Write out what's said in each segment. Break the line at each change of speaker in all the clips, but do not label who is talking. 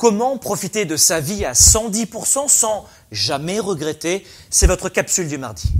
Comment profiter de sa vie à 110% sans jamais regretter C'est votre capsule du mardi.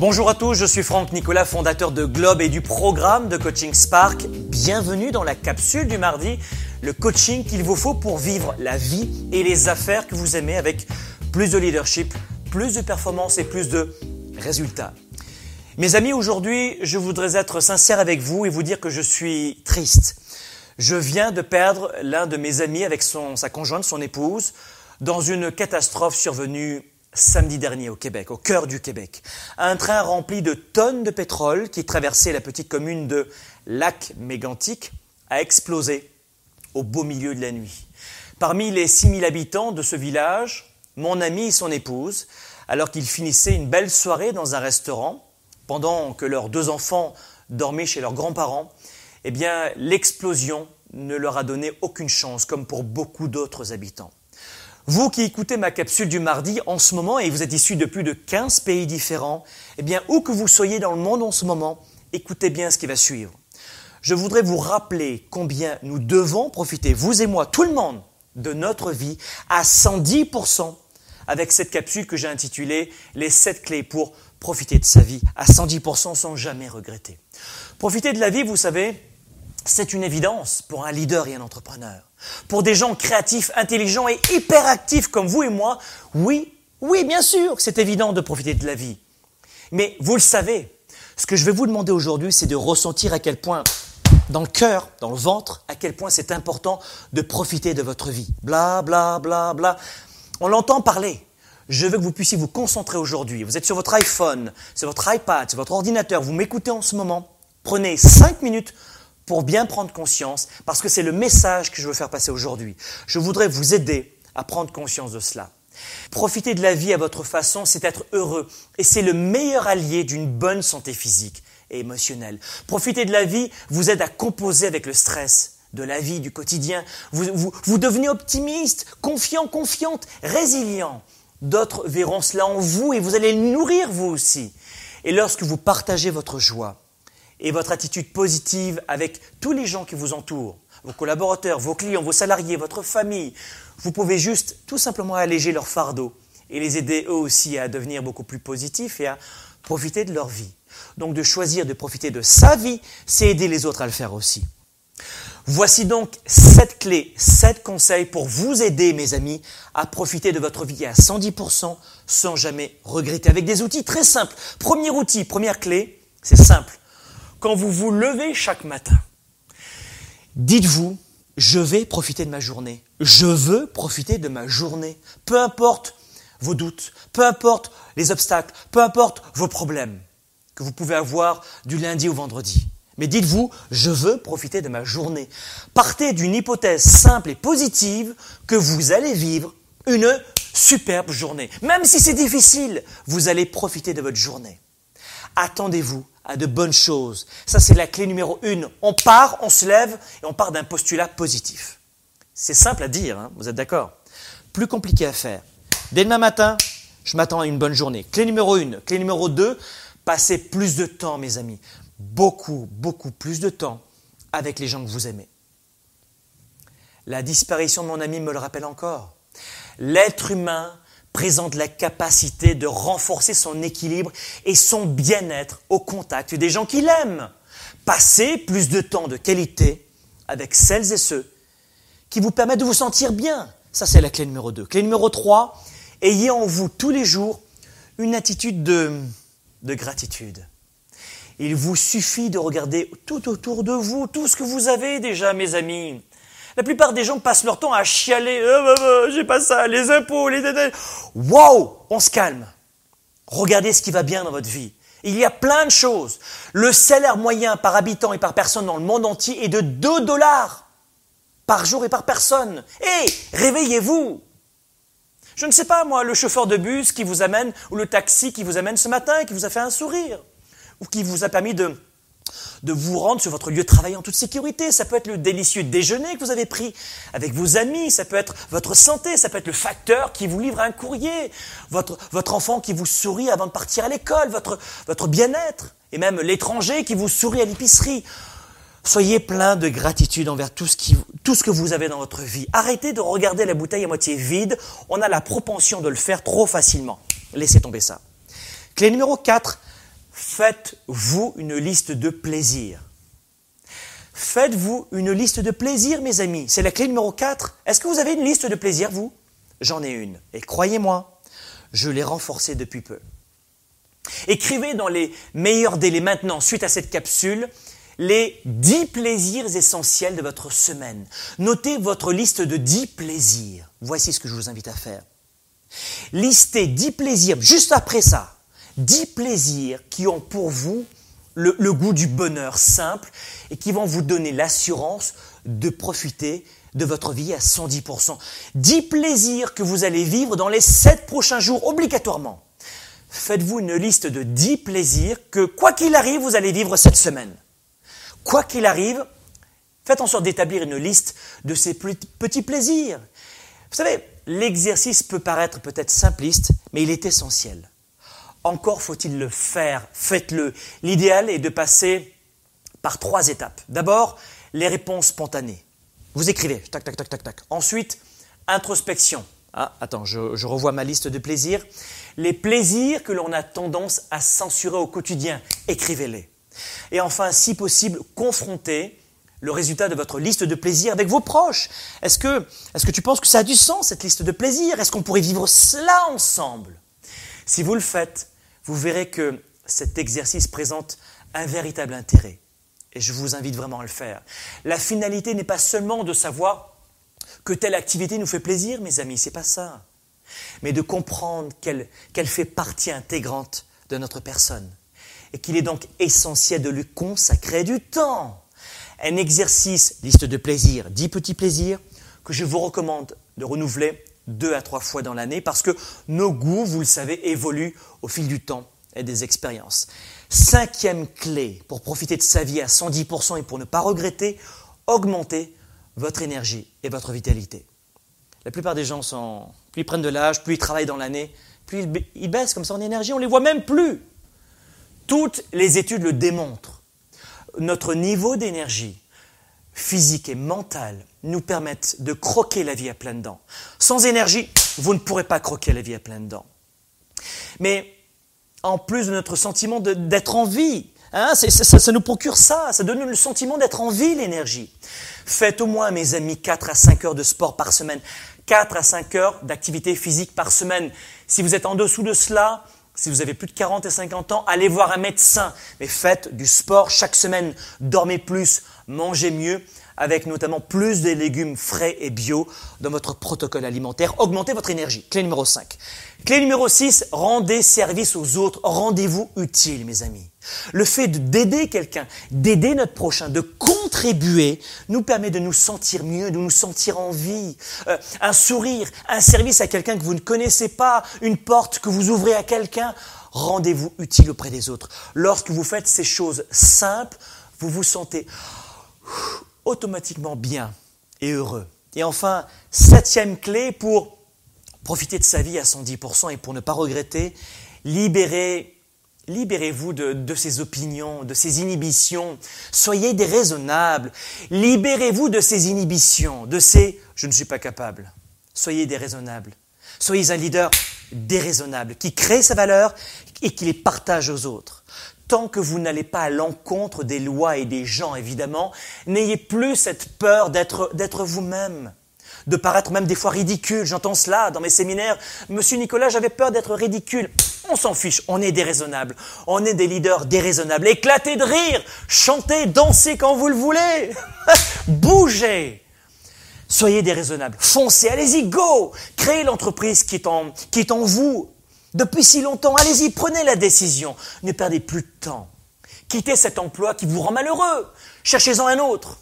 Bonjour à tous, je suis Franck Nicolas, fondateur de Globe et du programme de coaching Spark. Bienvenue dans la capsule du mardi, le coaching qu'il vous faut pour vivre la vie et les affaires que vous aimez avec plus de leadership, plus de performance et plus de résultats. Mes amis, aujourd'hui, je voudrais être sincère avec vous et vous dire que je suis triste. Je viens de perdre l'un de mes amis avec sa conjointe, son épouse, dans une catastrophe survenue samedi dernier au Québec, au cœur du Québec. Un train rempli de tonnes de pétrole qui traversait la petite commune de Lac-Mégantic a explosé au beau milieu de la nuit. Parmi les 6000 habitants de ce village, mon ami et son épouse, alors qu'ils finissaient une belle soirée dans un restaurant, pendant que leurs deux enfants dormaient chez leurs grands-parents, eh bien, l'explosion ne leur a donné aucune chance, comme pour beaucoup d'autres habitants. Vous qui écoutez ma capsule du mardi en ce moment, et vous êtes issus de plus de 15 pays différents, eh bien, où que vous soyez dans le monde en ce moment, écoutez bien ce qui va suivre. Je voudrais vous rappeler combien nous devons profiter, vous et moi, tout le monde, de notre vie à 110% avec cette capsule que j'ai intitulée Les 7 clés pour profiter de sa vie à 110% sans jamais regretter. Profiter de la vie, vous savez, c'est une évidence pour un leader et un entrepreneur. Pour des gens créatifs, intelligents et hyperactifs comme vous et moi, oui, oui, bien sûr, c'est évident de profiter de la vie. Mais vous le savez, ce que je vais vous demander aujourd'hui, c'est de ressentir à quel point, dans le cœur, dans le ventre, à quel point c'est important de profiter de votre vie. Bla, bla, bla, bla. On l'entend parler. Je veux que vous puissiez vous concentrer aujourd'hui. Vous êtes sur votre iPhone, sur votre iPad, sur votre ordinateur, vous m'écoutez en ce moment. Prenez cinq minutes pour bien prendre conscience, parce que c'est le message que je veux faire passer aujourd'hui. Je voudrais vous aider à prendre conscience de cela. Profiter de la vie à votre façon, c'est être heureux, et c'est le meilleur allié d'une bonne santé physique et émotionnelle. Profiter de la vie vous aide à composer avec le stress de la vie, du quotidien. Vous, vous, vous devenez optimiste, confiant, confiante, résilient. D'autres verront cela en vous et vous allez le nourrir vous aussi. Et lorsque vous partagez votre joie, et votre attitude positive avec tous les gens qui vous entourent, vos collaborateurs, vos clients, vos salariés, votre famille, vous pouvez juste tout simplement alléger leur fardeau et les aider eux aussi à devenir beaucoup plus positifs et à profiter de leur vie. Donc de choisir de profiter de sa vie, c'est aider les autres à le faire aussi. Voici donc sept clés, sept conseils pour vous aider, mes amis, à profiter de votre vie à 110% sans jamais regretter, avec des outils très simples. Premier outil, première clé, c'est simple quand vous vous levez chaque matin, dites-vous, je vais profiter de ma journée. Je veux profiter de ma journée. Peu importe vos doutes, peu importe les obstacles, peu importe vos problèmes que vous pouvez avoir du lundi au vendredi. Mais dites-vous, je veux profiter de ma journée. Partez d'une hypothèse simple et positive que vous allez vivre une superbe journée. Même si c'est difficile, vous allez profiter de votre journée. Attendez-vous à de bonnes choses. Ça, c'est la clé numéro une. On part, on se lève et on part d'un postulat positif. C'est simple à dire, hein, vous êtes d'accord? Plus compliqué à faire. Dès demain matin, je m'attends à une bonne journée. Clé numéro une. Clé numéro deux, passez plus de temps, mes amis. Beaucoup, beaucoup plus de temps avec les gens que vous aimez. La disparition de mon ami me le rappelle encore. L'être humain présente la capacité de renforcer son équilibre et son bien-être au contact des gens qu'il aime. Passer plus de temps de qualité avec celles et ceux qui vous permettent de vous sentir bien. Ça, c'est la clé numéro 2. Clé numéro 3, ayez en vous tous les jours une attitude de, de gratitude. Il vous suffit de regarder tout autour de vous, tout ce que vous avez déjà, mes amis. La plupart des gens passent leur temps à chialer. Euh, euh, j'ai pas ça, les impôts, les Wow, on se calme. Regardez ce qui va bien dans votre vie. Il y a plein de choses. Le salaire moyen par habitant et par personne dans le monde entier est de 2 dollars par jour et par personne. Hé, réveillez-vous. Je ne sais pas, moi, le chauffeur de bus qui vous amène, ou le taxi qui vous amène ce matin, qui vous a fait un sourire, ou qui vous a permis de de vous rendre sur votre lieu de travail en toute sécurité. Ça peut être le délicieux déjeuner que vous avez pris avec vos amis, ça peut être votre santé, ça peut être le facteur qui vous livre un courrier, votre, votre enfant qui vous sourit avant de partir à l'école, votre, votre bien-être, et même l'étranger qui vous sourit à l'épicerie. Soyez plein de gratitude envers tout ce, qui, tout ce que vous avez dans votre vie. Arrêtez de regarder la bouteille à moitié vide. On a la propension de le faire trop facilement. Laissez tomber ça. Clé numéro 4, faites-vous une liste de plaisirs. Faites-vous une liste de plaisirs, mes amis. C'est la clé numéro 4. Est-ce que vous avez une liste de plaisirs, vous? J'en ai une. Et croyez-moi, je l'ai renforcée depuis peu. Écrivez dans les meilleurs délais maintenant, suite à cette capsule, les 10 plaisirs essentiels de votre semaine. Notez votre liste de 10 plaisirs. Voici ce que je vous invite à faire. Listez 10 plaisirs, juste après ça, 10 plaisirs qui ont pour vous le, le goût du bonheur simple et qui vont vous donner l'assurance de profiter de votre vie à 110%. 10 plaisirs que vous allez vivre dans les 7 prochains jours obligatoirement. Faites-vous une liste de 10 plaisirs que, quoi qu'il arrive, vous allez vivre cette semaine. Quoi qu'il arrive, faites en sorte d'établir une liste de ces petits plaisirs. Vous savez, l'exercice peut paraître peut-être simpliste, mais il est essentiel. Encore faut-il le faire. Faites-le. L'idéal est de passer par trois étapes. D'abord, les réponses spontanées. Vous écrivez, tac, tac, tac, tac, tac. Ensuite, introspection. Ah, attends, je, revois ma liste de plaisirs. Les plaisirs que l'on a tendance à censurer au quotidien, écrivez-les. Et enfin, si possible, confrontez le résultat de votre liste de plaisirs avec vos proches. Est-ce que, est-ce que tu penses que ça a du sens, cette liste de plaisirs? Est-ce qu'on pourrait vivre cela ensemble? Si vous le faites, vous verrez que cet exercice présente un véritable intérêt. Et je vous invite vraiment à le faire. La finalité n'est pas seulement de savoir que telle activité nous fait plaisir, mes amis, c'est pas ça. Mais de comprendre qu'elle fait partie intégrante de notre personne. Et qu'il est donc essentiel de lui consacrer du temps. Un exercice, liste de plaisirs, dix petits plaisirs, que je vous recommande de renouveler deux à trois fois dans l'année parce que nos goûts, vous le savez, évoluent au fil du temps et des expériences. Cinquième clé pour profiter de sa vie à 110% et pour ne pas regretter, augmenter votre énergie et votre vitalité. La plupart des gens sont, plus ils prennent de l'âge, plus ils travaillent dans l'année, plus ils baissent comme ça en énergie, on ne les voit même plus. Toutes les études le démontrent. Notre niveau d'énergie physique et mentale nous permettent de croquer la vie à pleines dents. Sans énergie, vous ne pourrez pas croquer la vie à pleines dents. Mais en plus de notre sentiment d'être en vie. Hein, ça, nous procure ça, ça donne le sentiment d'être en vie, l'énergie. Faites au moins, mes amis, 4 à 5 heures de sport par semaine, 4 à 5 heures d'activité physique par semaine. Si vous êtes en dessous de cela, si vous avez plus de 40 et 50 ans, allez voir un médecin. Mais faites du sport chaque semaine, dormez plus, mangez mieux, avec notamment plus de légumes frais et bio dans votre protocole alimentaire. Augmentez votre énergie. Clé numéro 5. Clé numéro 6, rendez service aux autres. Rendez-vous utile, mes amis. Le fait d'aider quelqu'un, d'aider notre prochain, de contribuer, nous permet de nous sentir mieux, de nous sentir en vie. Euh, un sourire, un service à quelqu'un que vous ne connaissez pas, une porte que vous ouvrez à quelqu'un, rendez-vous utile auprès des autres. Lorsque vous faites ces choses simples, vous vous sentez automatiquement bien et heureux. Et enfin, septième clé pour profiter de sa vie à 110% et pour ne pas regretter, libérez, libérez-vous de, de ces opinions, de ces inhibitions. Soyez déraisonnables. Libérez-vous de ces inhibitions, de ces je ne suis pas capable. Soyez déraisonnables. Soyez un leader déraisonnable qui crée sa valeur et qui les partage aux autres tant que vous n'allez pas à l'encontre des lois et des gens, évidemment, n'ayez plus cette peur d'être, vous-même, de paraître même des fois ridicule. J'entends cela dans mes séminaires. Monsieur Nicolas, j'avais peur d'être ridicule. On s'en fiche, on est déraisonnable. On est des leaders déraisonnables. Éclatez de rire, chantez, dansez quand vous le voulez. Bougez. Soyez déraisonnables. Foncez, allez-y, go. Créez l'entreprise qui qui est en vous depuis si longtemps. Allez-y, prenez la décision. Ne perdez plus de temps. Quittez cet emploi qui vous rend malheureux. Cherchez-en un autre.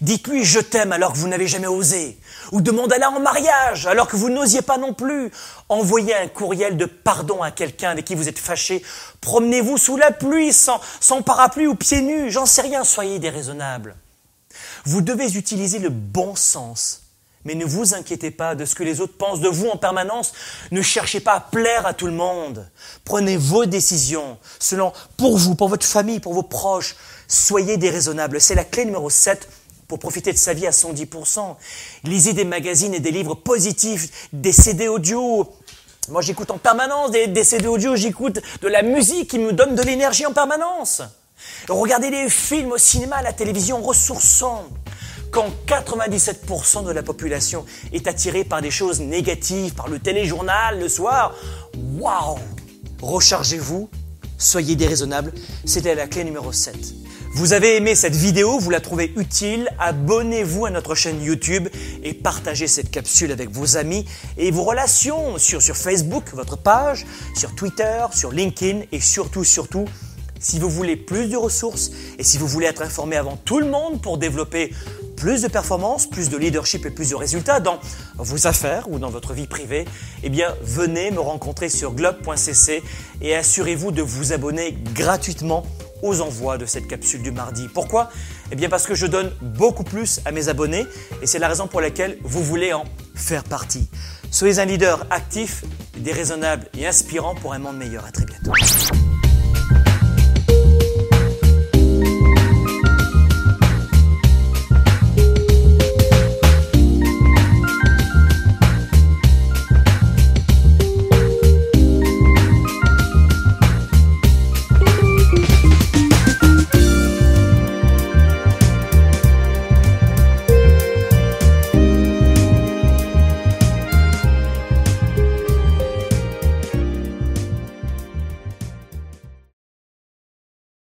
Dites-lui je t'aime alors que vous n'avez jamais osé. Ou demandez-la en mariage alors que vous n'osiez pas non plus. Envoyez un courriel de pardon à quelqu'un avec qui vous êtes fâché. Promenez-vous sous la pluie, sans, sans parapluie ou pieds nus. J'en sais rien, soyez déraisonnables. Vous devez utiliser le bon sens Mais ne vous inquiétez pas de ce que les autres pensent de vous en permanence. Ne cherchez pas à plaire à tout le monde. Prenez vos décisions selon pour vous, pour votre famille, pour vos proches. Soyez déraisonnables. C'est la clé numéro 7 pour profiter de sa vie à 110%. Lisez des magazines et des livres positifs, des CD audio. Moi, j'écoute en permanence des, CD audio, j'écoute de la musique qui me donne de l'énergie en permanence. Regardez des films au cinéma, à la télévision ressourçants quand 97% de la population est attirée par des choses négatives, par le téléjournal le soir, waouh! Rechargez-vous, soyez déraisonnable, c'était la clé numéro 7. Vous avez aimé cette vidéo, vous la trouvez utile, abonnez-vous à notre chaîne YouTube et partagez cette capsule avec vos amis et vos relations sur, sur Facebook, votre page, sur Twitter, sur LinkedIn et surtout, surtout, si vous voulez plus de ressources et si vous voulez être informé avant tout le monde pour développer plus de performance, plus de leadership et plus de résultats dans vos affaires ou dans votre vie privée, eh bien, venez me rencontrer sur globe.cc et assurez-vous de vous abonner gratuitement aux envois de cette capsule du mardi. Pourquoi? Eh bien parce que je donne beaucoup plus à mes abonnés et c'est la raison pour laquelle vous voulez en faire partie. Soyez un leader actif, déraisonnable et inspirant pour un monde meilleur. À très bientôt.